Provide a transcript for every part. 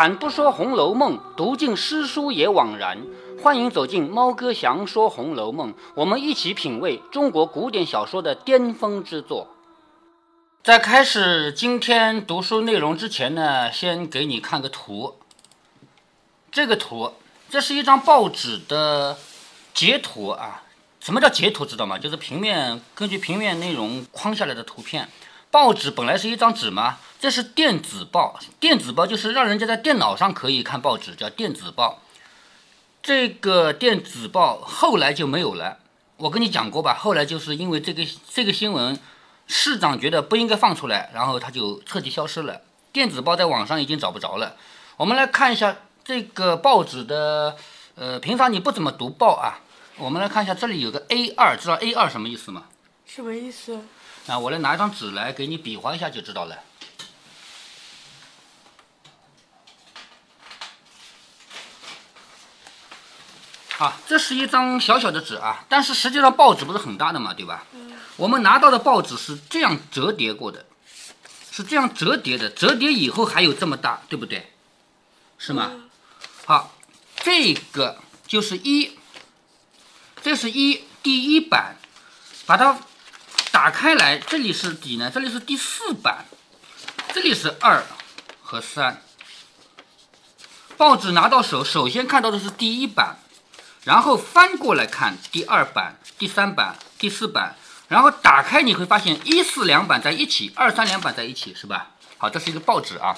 开坛不说《红楼梦》，读尽诗书也枉然。欢迎走进猫哥祥说《红楼梦》，我们一起品味中国古典小说的巅峰之作。在开始今天读书内容之前呢，先给你看个图。这个图，这是一张报纸的截图啊。什么叫截图？知道吗？就是平面根据平面内容框下来的图片。报纸本来是一张纸吗？这是电子报。电子报就是让人家在电脑上可以看报纸，叫电子报。这个电子报后来就没有了。我跟你讲过吧，后来就是因为这个这个新闻，市长觉得不应该放出来，然后他就彻底消失了。电子报在网上已经找不着了。我们来看一下这个报纸的，呃，平常你不怎么读报啊。我们来看一下，这里有个 A 二，知道 A 二什么意思吗？什么意思？那，我来拿一张纸来给你比划一下就知道了。啊，这是一张小小的纸啊，但是实际上报纸不是很大的嘛，对吧？我们拿到的报纸是这样折叠过的，是这样折叠的，折叠以后还有这么大，对不对？是吗？好，这个就是一，这是一第一版，把它打开来，这里是几呢？这里是第四版，这里是二和三。报纸拿到手，首先看到的是第一版。然后翻过来看第二版、第三版、第四版，然后打开你会发现一四两版在一起，二三两版在一起，是吧？好，这是一个报纸啊。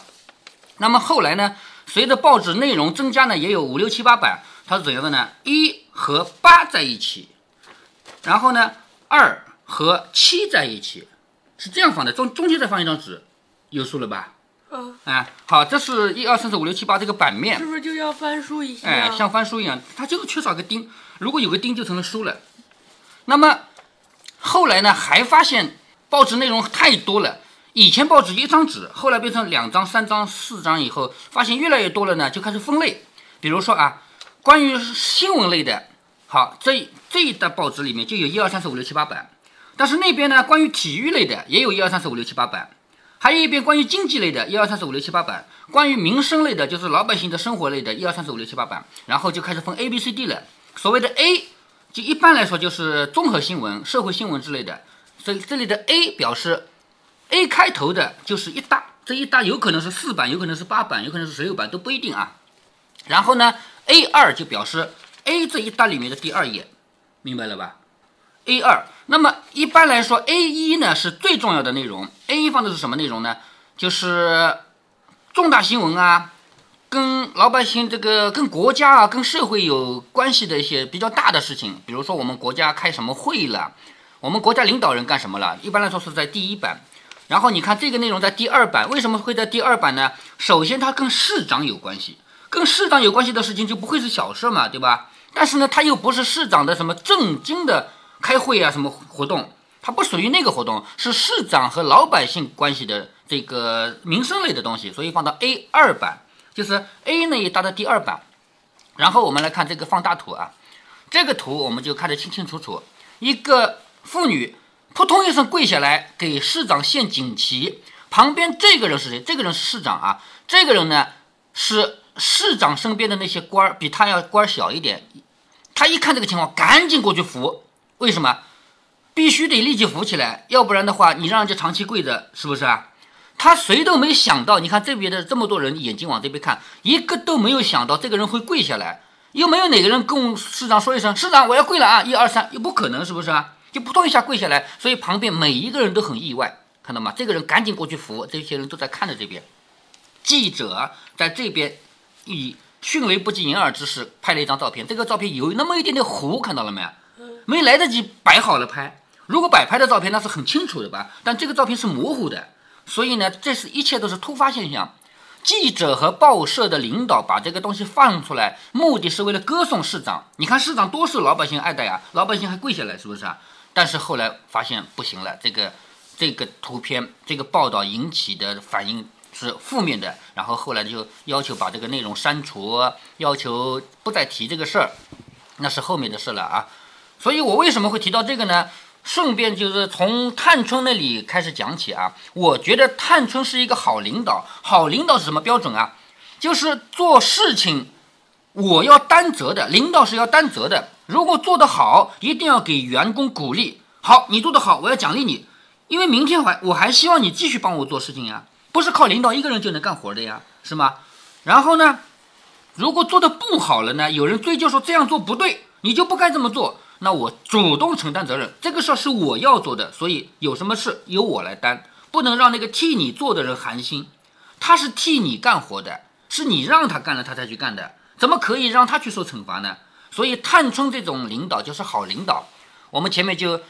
那么后来呢，随着报纸内容增加呢，也有五六七八版，它是怎样的呢？一和八在一起，然后呢，二和七在一起，是这样放的，中中间再放一张纸，有数了吧？嗯，哎，好，这是一二三四五六七八这个版面，是不是就要翻书一下？哎，像翻书一样，它就是缺少个钉，如果有个钉就成了书了。那么后来呢，还发现报纸内容太多了，以前报纸一张纸，后来变成两张、三张、四张以后，发现越来越多了呢，就开始分类。比如说啊，关于新闻类的，好，这这一沓报纸里面就有一二三四五六七八版，但是那边呢，关于体育类的也有一二三四五六七八版。还有一边关于经济类的，一二三四五六七八版；关于民生类的，就是老百姓的生活类的，一二三四五六七八版。然后就开始分 A、B、C、D 了。所谓的 A，就一般来说就是综合新闻、社会新闻之类的。所以这里的 A 表示 A 开头的就是一大，这一大有可能是四版，有可能是八版，有可能是十六版，都不一定啊。然后呢，A 二就表示 A 这一大里面的第二页，明白了吧？A 二，那么一般来说，A 一呢是最重要的内容。A 一放的是什么内容呢？就是重大新闻啊，跟老百姓这个、跟国家啊、跟社会有关系的一些比较大的事情。比如说我们国家开什么会了，我们国家领导人干什么了。一般来说是在第一版。然后你看这个内容在第二版，为什么会在第二版呢？首先它跟市长有关系，跟市长有关系的事情就不会是小事嘛，对吧？但是呢，它又不是市长的什么正经的。开会啊，什么活动？它不属于那个活动，是市长和老百姓关系的这个民生类的东西，所以放到 A 二版，就是 A 那一搭的第二版。然后我们来看这个放大图啊，这个图我们就看得清清楚楚。一个妇女扑通一声跪下来给市长献锦旗，旁边这个人是谁？这个人是市长啊。这个人呢是市长身边的那些官儿，比他要官小一点。他一看这个情况，赶紧过去扶。为什么必须得立即扶起来？要不然的话，你让人家长期跪着，是不是啊？他谁都没想到，你看这边的这么多人眼睛往这边看，一个都没有想到这个人会跪下来，又没有哪个人跟市长说一声：“市长，我要跪了啊！”一二三，又不可能，是不是啊？就扑通一下跪下来，所以旁边每一个人都很意外，看到吗？这个人赶紧过去扶，这些人都在看着这边。记者在这边以迅雷不及掩耳之势拍了一张照片，这个照片有那么一点点糊，看到了没？没来得及摆好了拍，如果摆拍的照片那是很清楚的吧？但这个照片是模糊的，所以呢，这是一切都是突发现象。记者和报社的领导把这个东西放出来，目的是为了歌颂市长。你看市长多受老百姓爱戴呀，老百姓还跪下来，是不是啊？但是后来发现不行了，这个这个图片这个报道引起的反应是负面的，然后后来就要求把这个内容删除，要求不再提这个事儿，那是后面的事了啊。所以我为什么会提到这个呢？顺便就是从探春那里开始讲起啊。我觉得探春是一个好领导，好领导是什么标准啊？就是做事情我要担责的，领导是要担责的。如果做得好，一定要给员工鼓励。好，你做得好，我要奖励你，因为明天还我还希望你继续帮我做事情呀，不是靠领导一个人就能干活的呀，是吗？然后呢，如果做得不好了呢，有人追究说这样做不对，你就不该这么做，那我主动承担责任，这个事儿是我要做的，所以有什么事由我来担，不能让那个替你做的人寒心，他是替你干活的，是你让他干了他才去干的，怎么可以让他去受惩罚呢？所以探春这种领导就是好领导，我们前面就。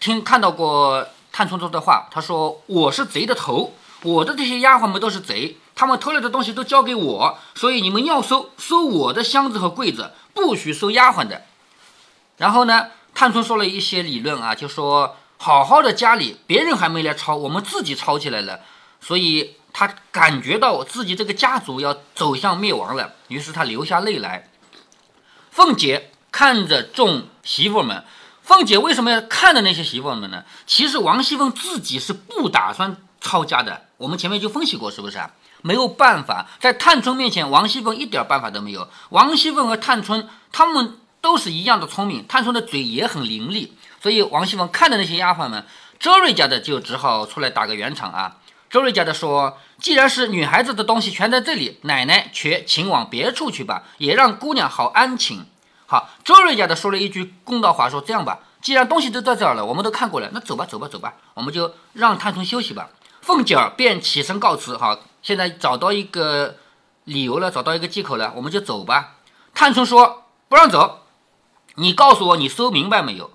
听看到过探春说的话，他说：“我是贼的头，我的这些丫鬟们都是贼，他们偷来的东西都交给我，所以你们要收收我的箱子和柜子，不许收丫鬟的。”然后呢，探春说了一些理论啊，就说好好的家里别人还没来抄，我们自己抄起来了，所以他感觉到自己这个家族要走向灭亡了，于是他流下泪来。凤姐看着众媳妇们。凤姐为什么要看着那些媳妇们呢？其实王熙凤自己是不打算抄家的。我们前面就分析过，是不是啊？没有办法，在探春面前，王熙凤一点办法都没有。王熙凤和探春他们都是一样的聪明，探春的嘴也很伶俐，所以王熙凤看着那些丫鬟们，周瑞家的就只好出来打个圆场啊。周瑞家的说：“既然是女孩子的东西全在这里，奶奶却请往别处去吧，也让姑娘好安寝。”好，周瑞家的说了一句公道话，说这样吧，既然东西都在这儿了，我们都看过了，那走吧，走吧，走吧，我们就让探春休息吧。凤姐儿便起身告辞。好，现在找到一个理由了，找到一个借口了，我们就走吧。探春说不让走，你告诉我你搜明白没有？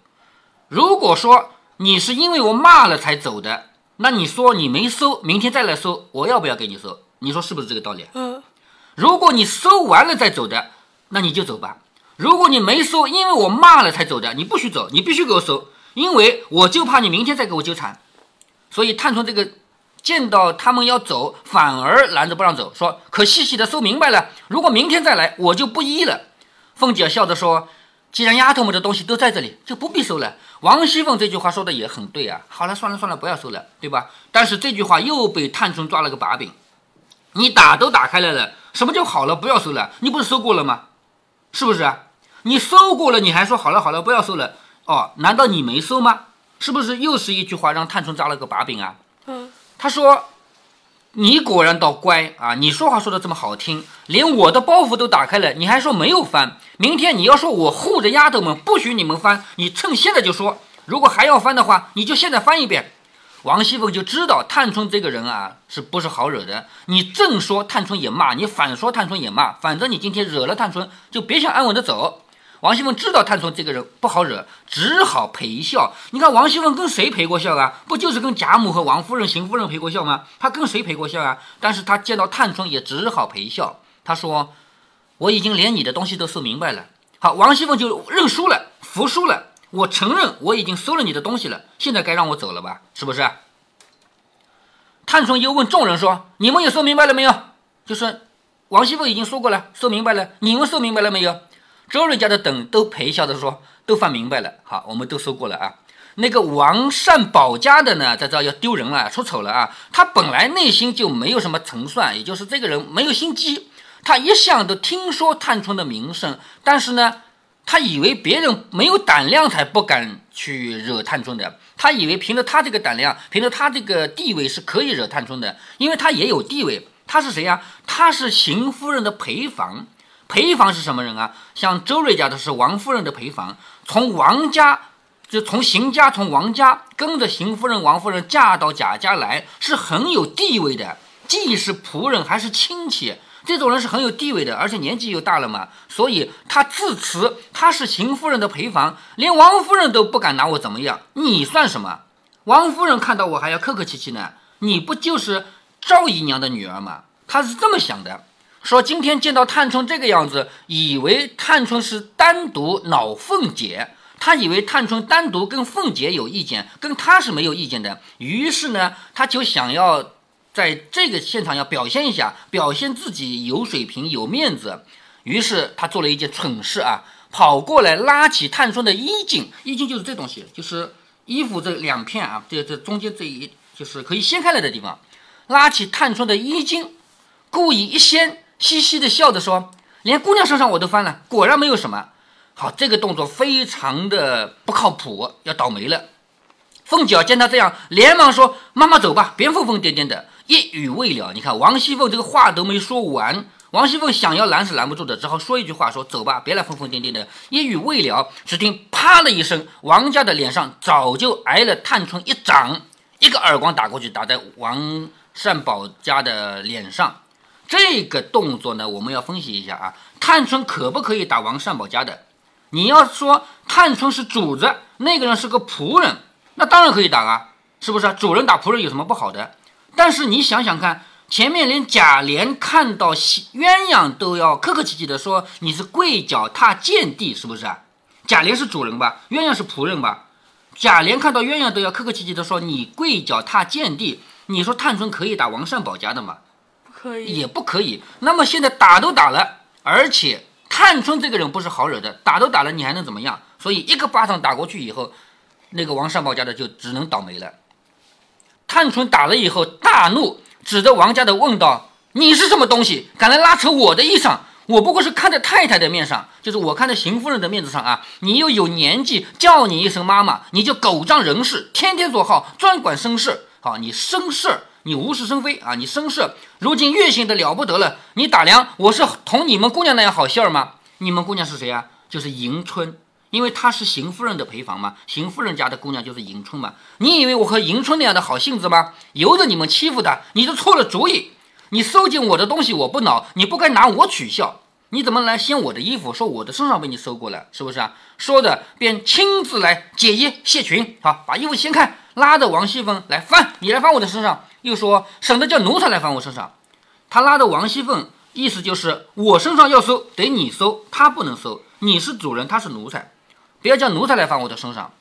如果说你是因为我骂了才走的，那你说你没收，明天再来收，我要不要给你收？你说是不是这个道理？嗯。如果你收完了再走的，那你就走吧。如果你没收，因为我骂了才走的，你不许走，你必须给我收，因为我就怕你明天再给我纠缠。所以探春这个见到他们要走，反而拦着不让走，说可细细的收明白了，如果明天再来，我就不依了。凤姐笑着说：“既然丫头们的东西都在这里，就不必收了。”王熙凤这句话说的也很对啊。好了，算了算了，不要收了，对吧？但是这句话又被探春抓了个把柄。你打都打开来了，什么叫好了？不要收了？你不是收过了吗？是不是啊？你收过了，你还说好了好了，不要收了哦？难道你没收吗？是不是又是一句话让探春抓了个把柄啊？嗯，他说：“你果然倒乖啊！你说话说的这么好听，连我的包袱都打开了，你还说没有翻？明天你要说我护着丫头们，不许你们翻，你趁现在就说。如果还要翻的话，你就现在翻一遍。”王熙凤就知道探春这个人啊，是不是好惹的？你正说探春也骂，你反说探春也骂，反正你今天惹了探春，就别想安稳的走。王熙凤知道探春这个人不好惹，只好陪笑。你看王熙凤跟谁陪过笑啊？不就是跟贾母和王夫人、邢夫人陪过笑吗？她跟谁陪过笑啊？但是她见到探春也只好陪笑。她说：“我已经连你的东西都收明白了。”好，王熙凤就认输了，服输了。我承认我已经收了你的东西了，现在该让我走了吧？是不是？探春又问众人说：“你们也说明白了没有？”就是王熙凤已经说过了，说明白了。你们说明白了没有？周瑞家的等都陪笑着说：“都翻明白了。”好，我们都说过了啊。那个王善保家的呢，在这要丢人了，出丑了啊。他本来内心就没有什么成算，也就是这个人没有心机。他一向都听说探春的名声，但是呢。他以为别人没有胆量才不敢去惹探春的，他以为凭着他这个胆量，凭着他这个地位是可以惹探春的，因为他也有地位。他是谁呀？他是邢夫人的陪房。陪房是什么人啊？像周瑞家的是王夫人的陪房，从王家就从邢家从王家跟着邢夫人、王夫人嫁到贾家来，是很有地位的，既是仆人还是亲戚。这种人是很有地位的，而且年纪又大了嘛，所以他自持他是邢夫人的陪房，连王夫人都不敢拿我怎么样，你算什么？王夫人看到我还要客客气气呢，你不就是赵姨娘的女儿吗？她是这么想的，说今天见到探春这个样子，以为探春是单独恼凤姐，他以为探春单独跟凤姐有意见，跟他是没有意见的，于是呢，他就想要。在这个现场要表现一下，表现自己有水平、有面子。于是他做了一件蠢事啊，跑过来拉起探春的衣襟，衣襟就是这东西，就是衣服这两片啊，这这中间这一就是可以掀开来的地方，拉起探春的衣襟，故意一掀，嘻嘻的笑着说：“连姑娘身上我都翻了，果然没有什么。”好，这个动作非常的不靠谱，要倒霉了。凤姐见他这样，连忙说：“妈妈走吧，别疯疯癫癫的。”一语未了，你看王熙凤这个话都没说完，王熙凤想要拦是拦不住的，只好说一句话：“说走吧，别来疯疯癫癫的。”一语未了，只听啪的一声，王家的脸上早就挨了探春一掌，一个耳光打过去，打在王善保家的脸上。这个动作呢，我们要分析一下啊，探春可不可以打王善保家的？你要说探春是主子，那个人是个仆人，那当然可以打啊，是不是？主人打仆人有什么不好的？但是你想想看，前面连贾琏看到鸳鸯都要客客气气的说你是跪脚踏贱地，是不是啊？贾琏是主人吧？鸳鸯是仆人吧？贾琏看到鸳鸯都要客客气气的说你跪脚踏贱地，你说探春可以打王善保家的吗？可以，也不可以。那么现在打都打了，而且。探春这个人不是好惹的，打都打了，你还能怎么样？所以一个巴掌打过去以后，那个王善保家的就只能倒霉了。探春打了以后大怒，指着王家的问道：“你是什么东西，敢来拉扯我的衣裳？我不过是看在太太的面上，就是我看在邢夫人的面子上啊！你又有年纪，叫你一声妈妈，你就狗仗人势，天天做号，专管生事。好，你生事。”你无事生非啊！你生事，如今越性的了不得了。你打量我是同你们姑娘那样好信儿吗？你们姑娘是谁啊？就是迎春，因为她是邢夫人的陪房嘛。邢夫人家的姑娘就是迎春嘛。你以为我和迎春那样的好性子吗？由着你们欺负她，你就错了主意。你收进我的东西我不恼，你不该拿我取笑。你怎么来掀我的衣服，说我的身上被你搜过了，是不是啊？说着便亲自来解衣卸裙，好，把衣服掀开，拉着王熙凤来翻，你来翻我的身上。又说省得叫奴才来翻我身上，他拉着王熙凤，意思就是我身上要搜得你搜，他不能搜。你是主人，他是奴才，不要叫奴才来翻我的身上。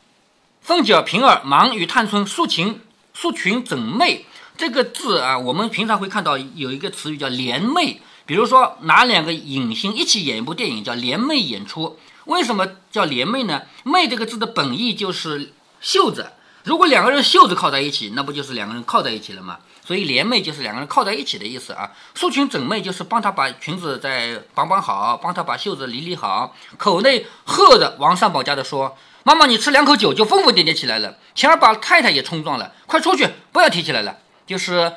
凤姐、平儿忙与探春诉情，诉群整妹这个字啊，我们平常会看到有一个词语叫联袂，比如说拿两个影星一起演一部电影叫联袂演出。为什么叫联袂呢？袂这个字的本意就是袖子。如果两个人袖子靠在一起，那不就是两个人靠在一起了吗？所以联袂就是两个人靠在一起的意思啊。束裙整袂就是帮他把裙子再绑绑好，帮他把袖子理理好。口内喝着王善保家的说：“妈妈，你吃两口酒就疯疯癫癫起来了，前儿把太太也冲撞了，快出去，不要提起来了。就是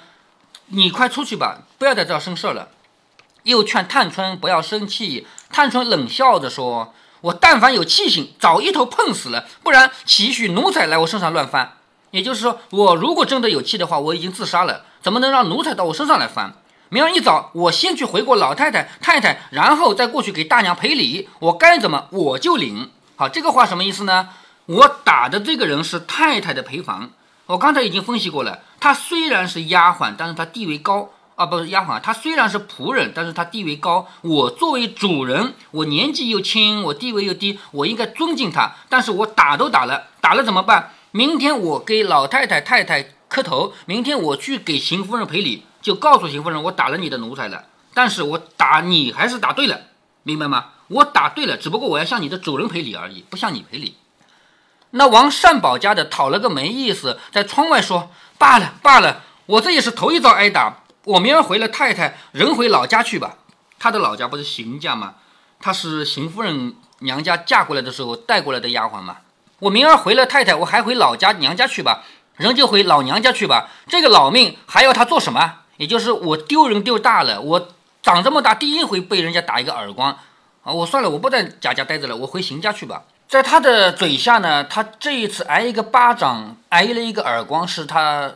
你快出去吧，不要在这生事了。”又劝探春不要生气，探春冷笑着说。我但凡有气性，早一头碰死了，不然岂许奴才来我身上乱翻？也就是说，我如果真的有气的话，我已经自杀了，怎么能让奴才到我身上来翻？明儿一早，我先去回过老太太、太太，然后再过去给大娘赔礼，我该怎么我就领。好，这个话什么意思呢？我打的这个人是太太的陪房，我刚才已经分析过了，她虽然是丫鬟，但是她地位高。啊，不是丫鬟，他虽然是仆人，但是他地位高。我作为主人，我年纪又轻，我地位又低，我应该尊敬他。但是我打都打了，打了怎么办？明天我给老太太、太太磕头，明天我去给邢夫人赔礼，就告诉邢夫人，我打了你的奴才了。但是我打你还是打对了，明白吗？我打对了，只不过我要向你的主人赔礼而已，不向你赔礼。那王善保家的讨了个没意思，在窗外说：“罢了罢了，我这也是头一遭挨打。”我明儿回了太太，人回老家去吧。他的老家不是邢家吗？他是邢夫人娘家嫁过来的时候带过来的丫鬟嘛。我明儿回了太太，我还回老家娘家去吧。人就回老娘家去吧。这个老命还要他做什么？也就是我丢人丢大了。我长这么大第一回被人家打一个耳光啊！我算了，我不在贾家待着了，我回邢家去吧。在他的嘴下呢，他这一次挨一个巴掌，挨了一个耳光，是他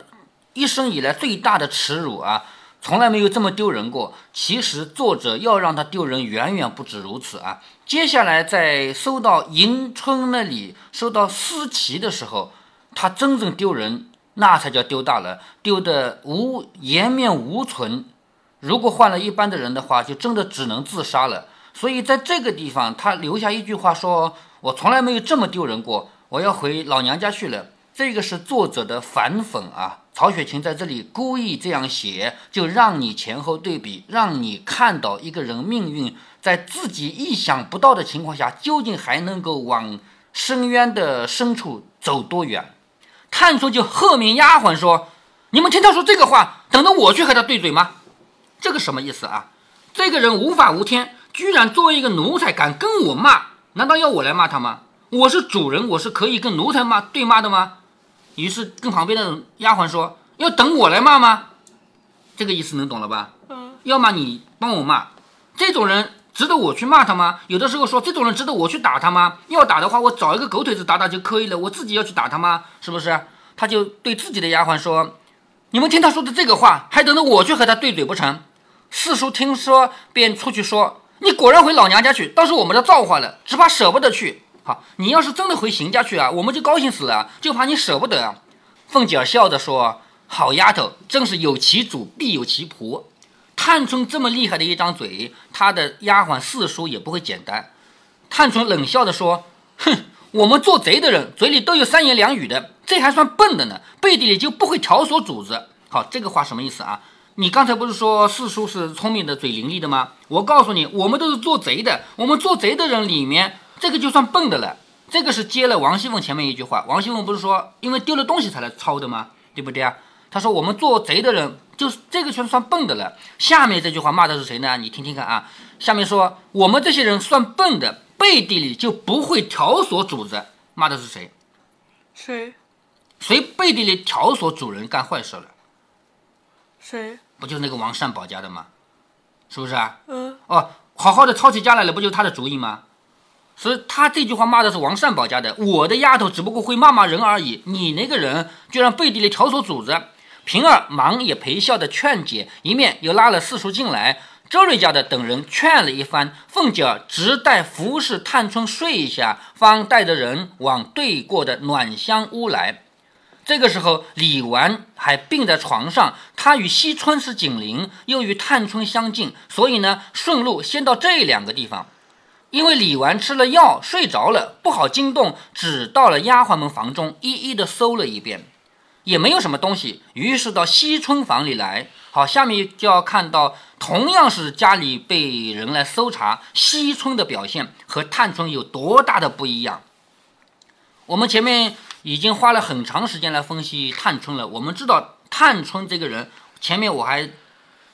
一生以来最大的耻辱啊！从来没有这么丢人过。其实作者要让他丢人，远远不止如此啊！接下来在收到迎春那里收到思琪的时候，他真正丢人，那才叫丢大了，丢得无颜面无存。如果换了一般的人的话，就真的只能自杀了。所以在这个地方，他留下一句话说：“我从来没有这么丢人过，我要回老娘家去了。”这个是作者的反讽啊。曹雪芹在这里故意这样写，就让你前后对比，让你看到一个人命运在自己意想不到的情况下，究竟还能够往深渊的深处走多远。探春就喝命丫鬟说：“你们听他说这个话，等着我去和他对嘴吗？”这个什么意思啊？这个人无法无天，居然作为一个奴才敢跟我骂，难道要我来骂他吗？我是主人，我是可以跟奴才骂对骂的吗？于是跟旁边的丫鬟说：“要等我来骂吗？”这个意思能懂了吧？嗯，要么你帮我骂，这种人值得我去骂他吗？有的时候说这种人值得我去打他吗？要打的话，我找一个狗腿子打打就可以了，我自己要去打他吗？是不是？他就对自己的丫鬟说：“你们听他说的这个话，还等着我去和他对嘴不成？”四叔听说，便出去说：“你果然回老娘家去，倒是我们的造化了，只怕舍不得去。你要是真的回邢家去啊，我们就高兴死了，就怕你舍不得。”凤姐儿笑着说：“好丫头，正是有其主必有其仆。探春这么厉害的一张嘴，她的丫鬟四叔也不会简单。”探春冷笑着说：“哼，我们做贼的人嘴里都有三言两语的，这还算笨的呢，背地里就不会挑唆主子。好，这个话什么意思啊？你刚才不是说四叔是聪明的、嘴伶俐的吗？我告诉你，我们都是做贼的，我们做贼的人里面，这个就算笨的了。这个是接了王熙凤前面一句话，王熙凤不是说因为丢了东西才来抄的吗？对不对啊？他说我们做贼的人就是这个算算笨的了。下面这句话骂的是谁呢？你听听看啊，下面说我们这些人算笨的，背地里就不会挑唆主子，骂的是谁？谁谁背地里挑唆主人干坏事了？谁？不就是那个王善保家的吗？是不是啊？嗯，哦，好好的抄起家来了，不就是他的主意吗？所以他这句话骂的是王善保家的，我的丫头只不过会骂骂人而已，你那个人居然背地里挑唆主子。平儿忙也陪笑的劝解，一面又拉了四叔进来。周瑞家的等人劝了一番，凤姐儿直待服侍探春睡一下，方带着人往对过的暖香屋来。这个时候，李纨还病在床上，她与惜春是紧邻，又与探春相近，所以呢，顺路先到这两个地方。因为李纨吃了药睡着了，不好惊动，只到了丫鬟们房中，一一的搜了一遍，也没有什么东西，于是到惜春房里来。好，下面就要看到，同样是家里被人来搜查，惜春的表现和探春有多大的不一样。我们前面已经花了很长时间来分析探春了。我们知道探春这个人，前面我还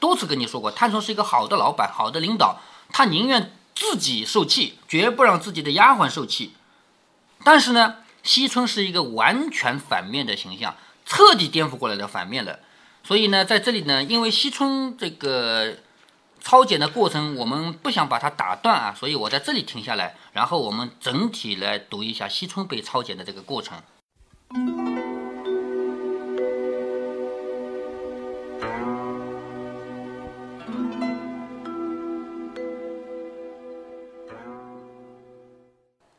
多次跟你说过，探春是一个好的老板、好的领导，他宁愿自己受气，绝不让自己的丫鬟受气。但是呢，惜春是一个完全反面的形象，彻底颠覆过来的反面了。所以呢，在这里呢，因为惜春这个抄检的过程，我们不想把它打断啊，所以我在这里停下来，然后我们整体来读一下惜春被抄检的这个过程。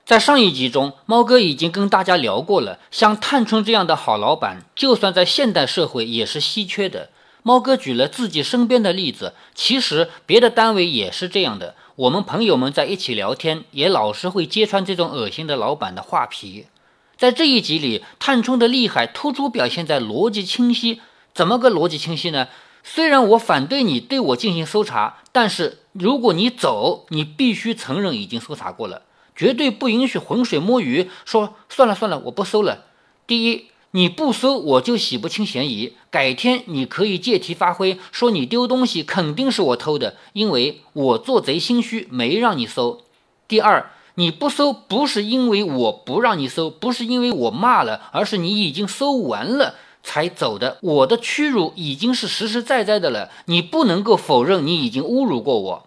在上一集中，猫哥已经跟大家聊过了，像探春这样的好老板，就算在现代社会也是稀缺的。猫哥举了自己身边的例子，其实别的单位也是这样的。我们朋友们在一起聊天，也老是会揭穿这种恶心的老板的画皮。在这一集里，探春的厉害突出表现在逻辑清晰。怎么个逻辑清晰呢？虽然我反对你对我进行搜查，但是如果你走，你必须承认已经搜查过了。绝对不允许浑水摸鱼，说算了算了，我不搜了。第一，你不搜，我就洗不清嫌疑。改天你可以借题发挥，说你丢东西肯定是我偷的，因为我做贼心虚，没让你搜。第二，你不搜不是因为我不让你搜，不是因为我骂了，而是你已经搜完了才走的。我的屈辱已经是实实在在的了，你不能够否认你已经侮辱过我。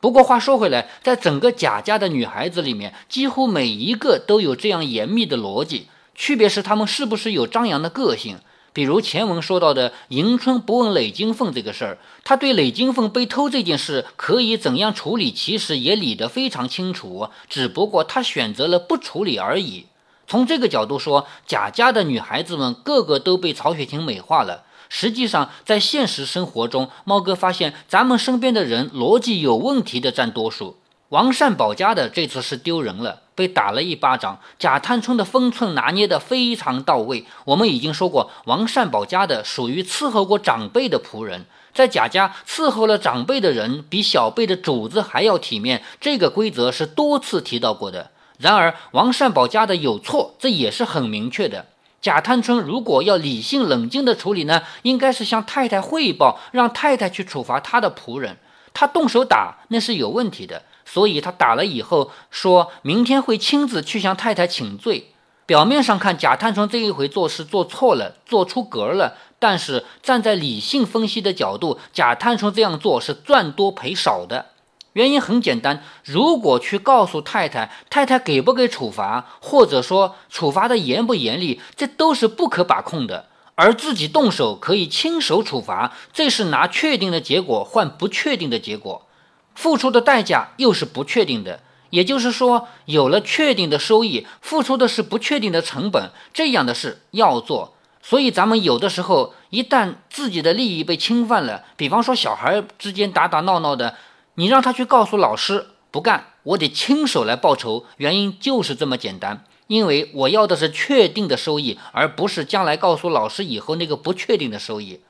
不过话说回来，在整个贾家的女孩子里面，几乎每一个都有这样严密的逻辑，区别是她们是不是有张扬的个性。比如前文说到的迎春不问累金凤这个事儿，她对累金凤被偷这件事可以怎样处理，其实也理得非常清楚，只不过她选择了不处理而已。从这个角度说，贾家的女孩子们个个都被曹雪芹美化了。实际上，在现实生活中，猫哥发现咱们身边的人逻辑有问题的占多数。王善保家的这次是丢人了，被打了一巴掌。贾探春的分寸拿捏得非常到位。我们已经说过，王善保家的属于伺候过长辈的仆人，在贾家伺候了长辈的人比小辈的主子还要体面，这个规则是多次提到过的。然而，王善保家的有错，这也是很明确的。贾探春如果要理性冷静的处理呢，应该是向太太汇报，让太太去处罚他的仆人。他动手打那是有问题的，所以他打了以后说明天会亲自去向太太请罪。表面上看，贾探春这一回做事做错了，做出格了。但是站在理性分析的角度，贾探春这样做是赚多赔少的。原因很简单，如果去告诉太太，太太给不给处罚，或者说处罚的严不严厉，这都是不可把控的。而自己动手可以亲手处罚，这是拿确定的结果换不确定的结果，付出的代价又是不确定的。也就是说，有了确定的收益，付出的是不确定的成本，这样的事要做。所以，咱们有的时候一旦自己的利益被侵犯了，比方说小孩之间打打闹闹的。你让他去告诉老师不干，我得亲手来报仇。原因就是这么简单，因为我要的是确定的收益，而不是将来告诉老师以后那个不确定的收益。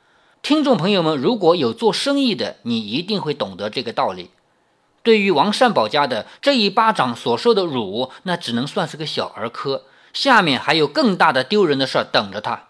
听众朋友们，如果有做生意的，你一定会懂得这个道理。对于王善保家的这一巴掌所受的辱，那只能算是个小儿科，下面还有更大的丢人的事儿等着他。